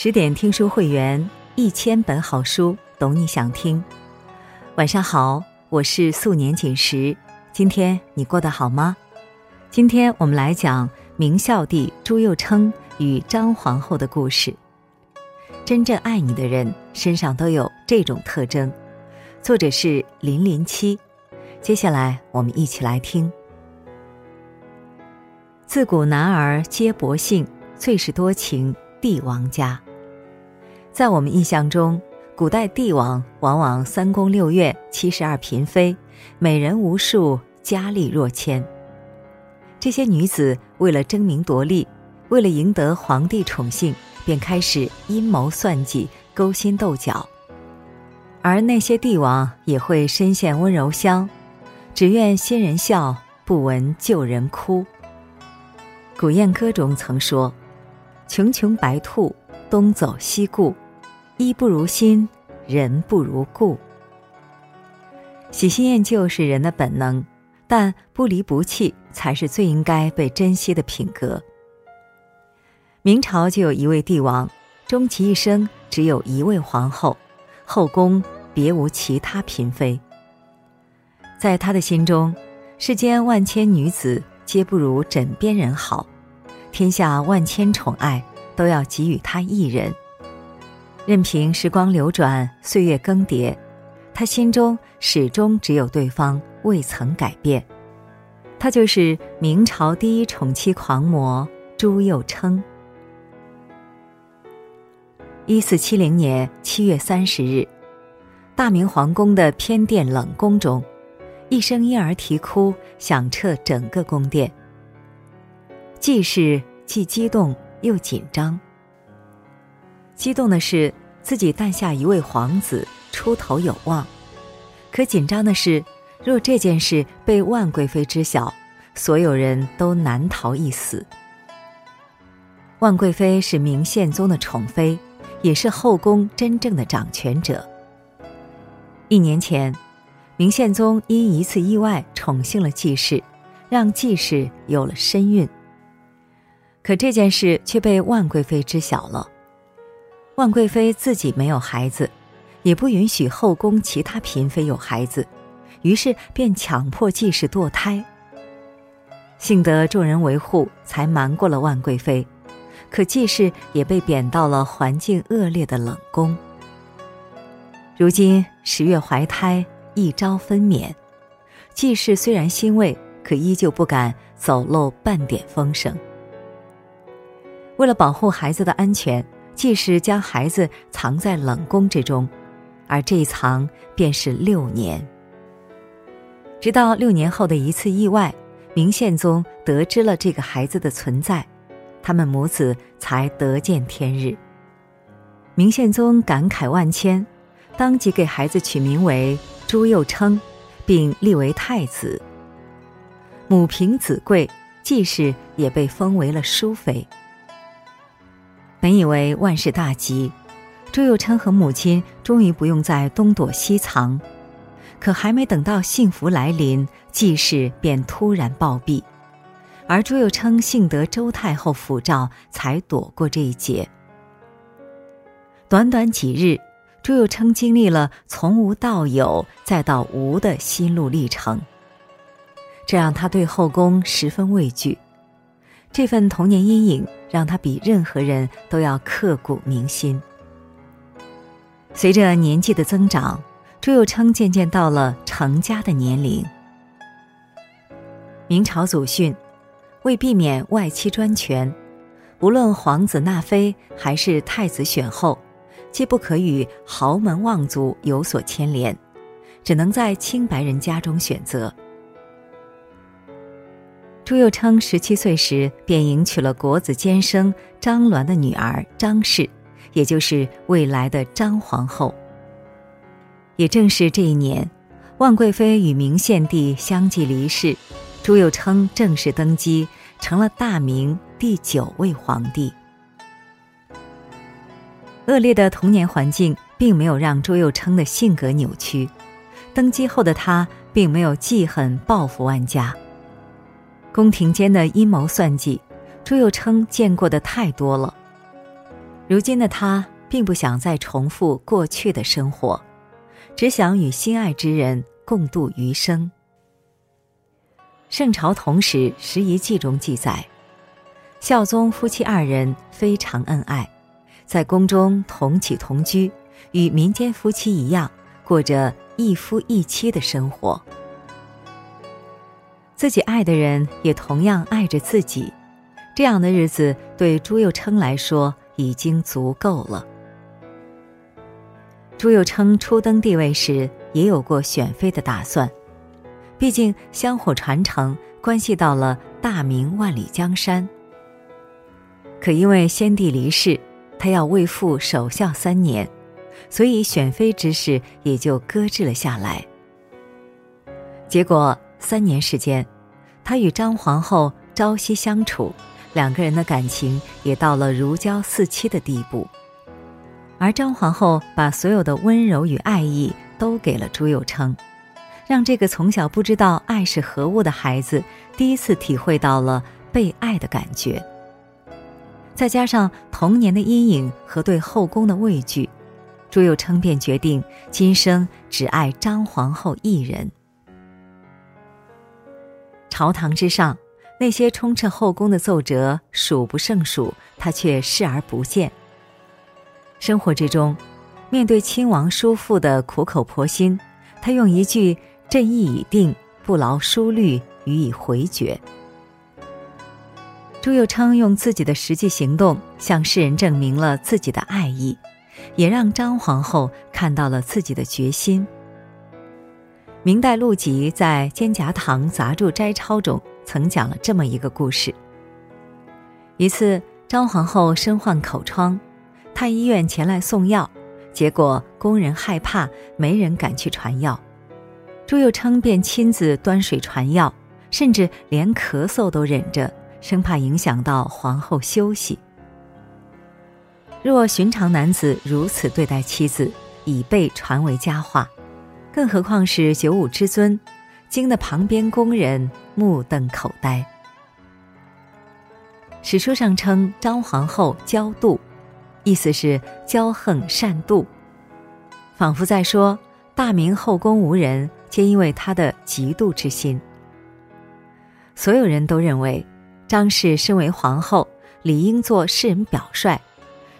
十点听书会员，一千本好书，懂你想听。晚上好，我是素年锦时。今天你过得好吗？今天我们来讲明孝帝朱佑樘与张皇后的故事。真正爱你的人身上都有这种特征。作者是零零七。接下来我们一起来听。自古男儿皆薄幸，最是多情帝王家。在我们印象中，古代帝王往往三宫六院、七十二嫔妃，美人无数，佳丽若千。这些女子为了争名夺利，为了赢得皇帝宠幸，便开始阴谋算计、勾心斗角。而那些帝王也会深陷温柔乡，只愿新人笑，不闻旧人哭。古燕歌中曾说：“穷穷白兔，东走西顾。”衣不如新，人不如故。喜新厌旧是人的本能，但不离不弃才是最应该被珍惜的品格。明朝就有一位帝王，终其一生只有一位皇后，后宫别无其他嫔妃。在他的心中，世间万千女子皆不如枕边人好，天下万千宠爱都要给予他一人。任凭时光流转，岁月更迭，他心中始终只有对方，未曾改变。他就是明朝第一宠妻狂魔朱佑称。一四七零年七月三十日，大明皇宫的偏殿冷宫中，一声婴儿啼哭响彻整个宫殿。既是既激动又紧张。激动的是自己诞下一位皇子，出头有望；可紧张的是，若这件事被万贵妃知晓，所有人都难逃一死。万贵妃是明宪宗的宠妃，也是后宫真正的掌权者。一年前，明宪宗因一次意外宠幸了季氏，让季氏有了身孕。可这件事却被万贵妃知晓了。万贵妃自己没有孩子，也不允许后宫其他嫔妃有孩子，于是便强迫季氏堕胎。幸得众人维护，才瞒过了万贵妃。可季氏也被贬到了环境恶劣的冷宫。如今十月怀胎，一朝分娩，季氏虽然欣慰，可依旧不敢走漏半点风声。为了保护孩子的安全。季氏将孩子藏在冷宫之中，而这一藏便是六年。直到六年后的一次意外，明宪宗得知了这个孩子的存在，他们母子才得见天日。明宪宗感慨万千，当即给孩子取名为朱佑称，并立为太子。母凭子贵，季氏也被封为了淑妃。本以为万事大吉，朱佑称和母亲终于不用再东躲西藏，可还没等到幸福来临，季氏便突然暴毙，而朱佑称幸得周太后抚照，才躲过这一劫。短短几日，朱佑称经历了从无到有再到无的心路历程，这让他对后宫十分畏惧。这份童年阴影让他比任何人都要刻骨铭心。随着年纪的增长，朱佑称渐渐到了成家的年龄。明朝祖训，为避免外戚专权，无论皇子纳妃还是太子选后，皆不可与豪门望族有所牵连，只能在清白人家中选择。朱佑称十七岁时便迎娶了国子监生张鸾的女儿张氏，也就是未来的张皇后。也正是这一年，万贵妃与明献帝相继离世，朱佑称正式登基，成了大明第九位皇帝。恶劣的童年环境并没有让朱佑称的性格扭曲，登基后的他并没有记恨报复万家。宫廷间的阴谋算计，朱佑称见过的太多了。如今的他并不想再重复过去的生活，只想与心爱之人共度余生。圣朝同史《时遗记》中记载，孝宗夫妻二人非常恩爱，在宫中同起同居，与民间夫妻一样，过着一夫一妻的生活。自己爱的人也同样爱着自己，这样的日子对朱佑称来说已经足够了。朱佑称初登帝位时也有过选妃的打算。毕竟香火传承关系到了大明万里江山。可因为先帝离世，他要为父守孝三年，所以选妃之事也就搁置了下来。结果三年时间，他与张皇后朝夕相处，两个人的感情也到了如胶似漆的地步。而张皇后把所有的温柔与爱意都给了朱佑称。让这个从小不知道爱是何物的孩子第一次体会到了被爱的感觉。再加上童年的阴影和对后宫的畏惧，朱佑称便决定今生只爱张皇后一人。朝堂之上，那些充斥后宫的奏折数不胜数，他却视而不见。生活之中，面对亲王叔父的苦口婆心，他用一句。朕意已定，不劳叔虑予以回绝。朱佑称用自己的实际行动向世人证明了自己的爱意，也让张皇后看到了自己的决心。明代陆辑在《蒹葭堂杂著摘抄》中曾讲了这么一个故事：一次，张皇后身患口疮，太医院前来送药，结果工人害怕，没人敢去传药。朱佑称便亲自端水传药，甚至连咳嗽都忍着，生怕影响到皇后休息。若寻常男子如此对待妻子，已被传为佳话，更何况是九五之尊，惊得旁边宫人目瞪口呆。史书上称张皇后骄妒，意思是骄横善妒，仿佛在说大明后宫无人。皆因为他的嫉妒之心。所有人都认为，张氏身为皇后，理应做世人表率，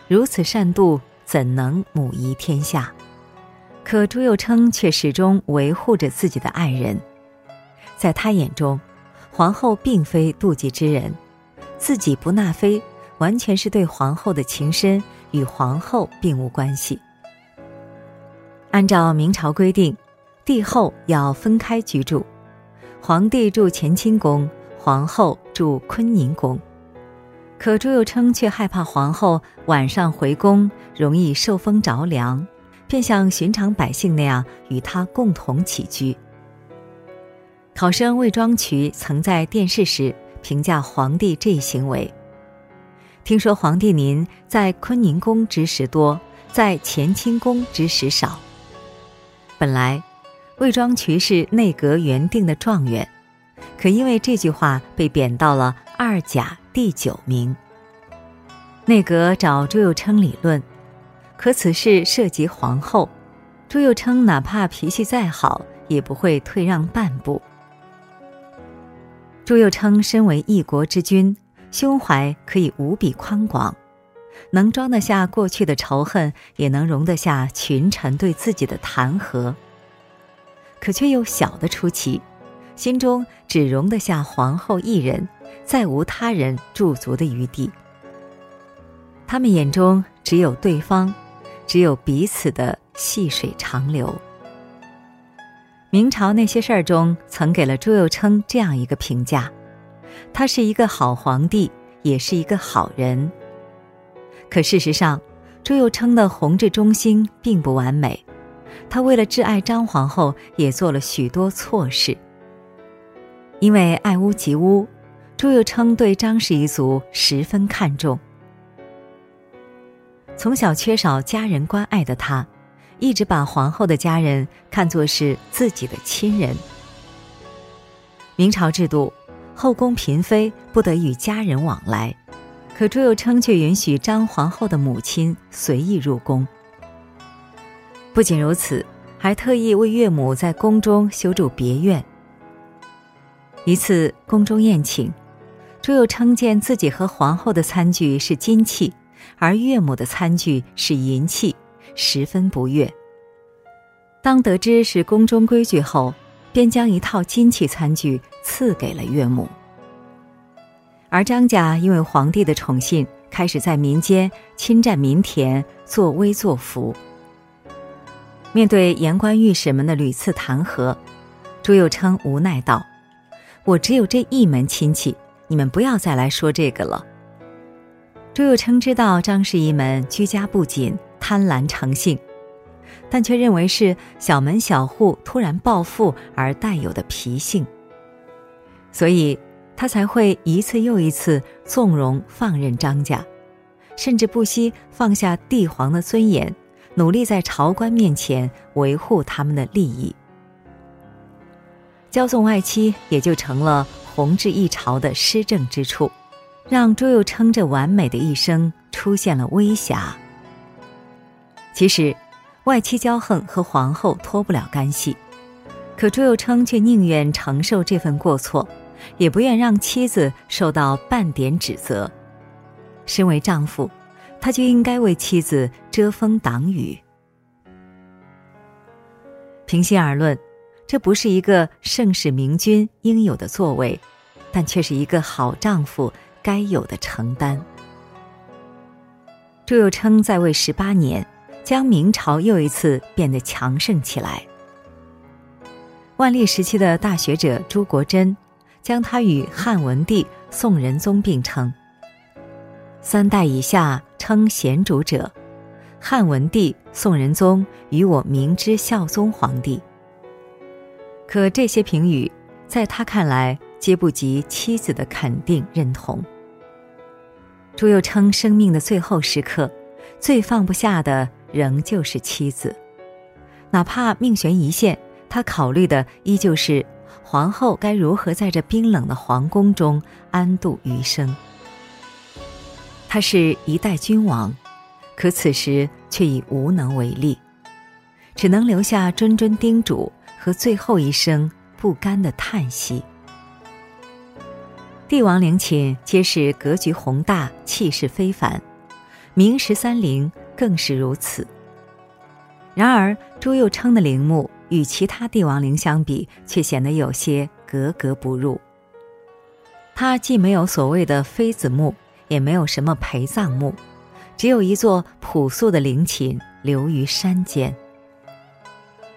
如此善妒，怎能母仪天下？可朱佑称却始终维护着自己的爱人，在他眼中，皇后并非妒忌之人，自己不纳妃，完全是对皇后的情深，与皇后并无关系。按照明朝规定。帝后要分开居住，皇帝住乾清宫，皇后住坤宁宫。可朱佑称却害怕皇后晚上回宫容易受风着凉，便像寻常百姓那样与他共同起居。考生魏庄渠曾在殿试时评价皇帝这一行为：听说皇帝您在坤宁宫之时多，在乾清宫之时少。本来。魏庄渠是内阁原定的状元，可因为这句话被贬到了二甲第九名。内阁找朱佑称理论，可此事涉及皇后，朱佑称哪怕脾气再好，也不会退让半步。朱佑称身为一国之君，胸怀可以无比宽广，能装得下过去的仇恨，也能容得下群臣对自己的弹劾。可却又小得出奇，心中只容得下皇后一人，再无他人驻足的余地。他们眼中只有对方，只有彼此的细水长流。明朝那些事儿中，曾给了朱佑称这样一个评价：他是一个好皇帝，也是一个好人。可事实上，朱佑称的弘治中心并不完美。他为了挚爱张皇后，也做了许多错事。因为爱屋及乌，朱佑称对张氏一族十分看重。从小缺少家人关爱的他，一直把皇后的家人看作是自己的亲人。明朝制度，后宫嫔妃不得与家人往来，可朱佑称却允许张皇后的母亲随意入宫。不仅如此，还特意为岳母在宫中修筑别院。一次宫中宴请，朱佑称见自己和皇后的餐具是金器，而岳母的餐具是银器，十分不悦。当得知是宫中规矩后，便将一套金器餐具赐给了岳母。而张家因为皇帝的宠信，开始在民间侵占民田，作威作福。面对言官御史们的屡次弹劾，朱佑称无奈道：“我只有这一门亲戚，你们不要再来说这个了。”朱佑称知道张氏一门居家不谨、贪婪成性，但却认为是小门小户突然暴富而带有的脾性，所以。他才会一次又一次纵容放任张家，甚至不惜放下帝皇的尊严，努力在朝官面前维护他们的利益。骄纵外戚也就成了弘治一朝的施政之处，让朱佑称这完美的一生出现了微瑕。其实，外戚骄横和皇后脱不了干系，可朱佑称却宁愿承受这份过错。也不愿让妻子受到半点指责。身为丈夫，他就应该为妻子遮风挡雨。平心而论，这不是一个盛世明君应有的作为，但却是一个好丈夫该有的承担。朱佑称在位十八年，将明朝又一次变得强盛起来。万历时期的大学者朱国桢。将他与汉文帝、宋仁宗并称。三代以下称贤主者，汉文帝、宋仁宗与我明之孝宗皇帝。可这些评语，在他看来皆不及妻子的肯定认同。朱佑称，生命的最后时刻，最放不下的仍旧是妻子，哪怕命悬一线，他考虑的依旧是。皇后该如何在这冰冷的皇宫中安度余生？他是一代君王，可此时却已无能为力，只能留下谆谆叮嘱和最后一声不甘的叹息。帝王陵寝皆是格局宏大、气势非凡，明十三陵更是如此。然而朱佑称的陵墓。与其他帝王陵相比，却显得有些格格不入。它既没有所谓的妃子墓，也没有什么陪葬墓，只有一座朴素的陵寝留于山间。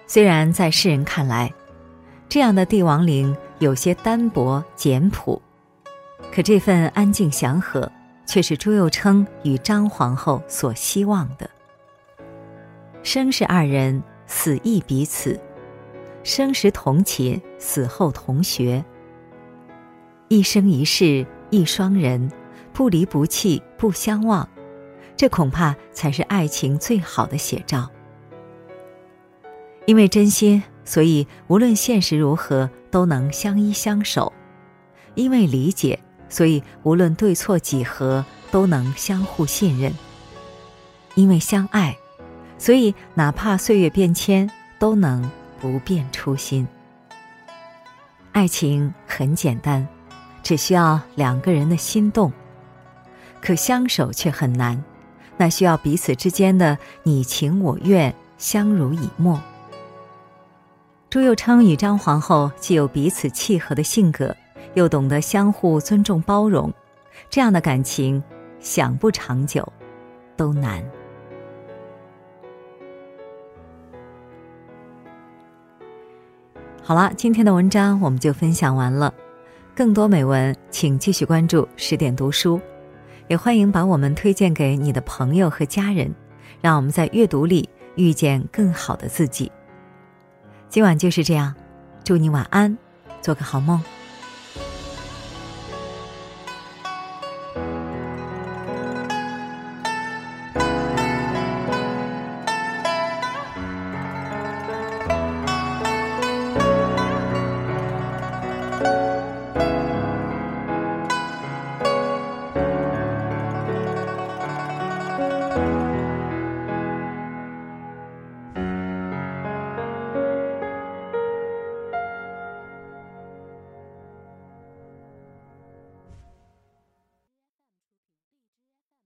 虽然在世人看来，这样的帝王陵有些单薄简朴，可这份安静祥和，却是朱佑称与张皇后所希望的。生是二人。死亦彼此，生时同寝，死后同学。一生一世一双人，不离不弃不相忘，这恐怕才是爱情最好的写照。因为真心，所以无论现实如何都能相依相守；因为理解，所以无论对错几何都能相互信任；因为相爱。所以，哪怕岁月变迁，都能不变初心。爱情很简单，只需要两个人的心动；可相守却很难，那需要彼此之间的你情我愿、相濡以沫。朱佑昌与张皇后既有彼此契合的性格，又懂得相互尊重包容，这样的感情想不长久，都难。好了，今天的文章我们就分享完了。更多美文，请继续关注十点读书，也欢迎把我们推荐给你的朋友和家人，让我们在阅读里遇见更好的自己。今晚就是这样，祝你晚安，做个好梦。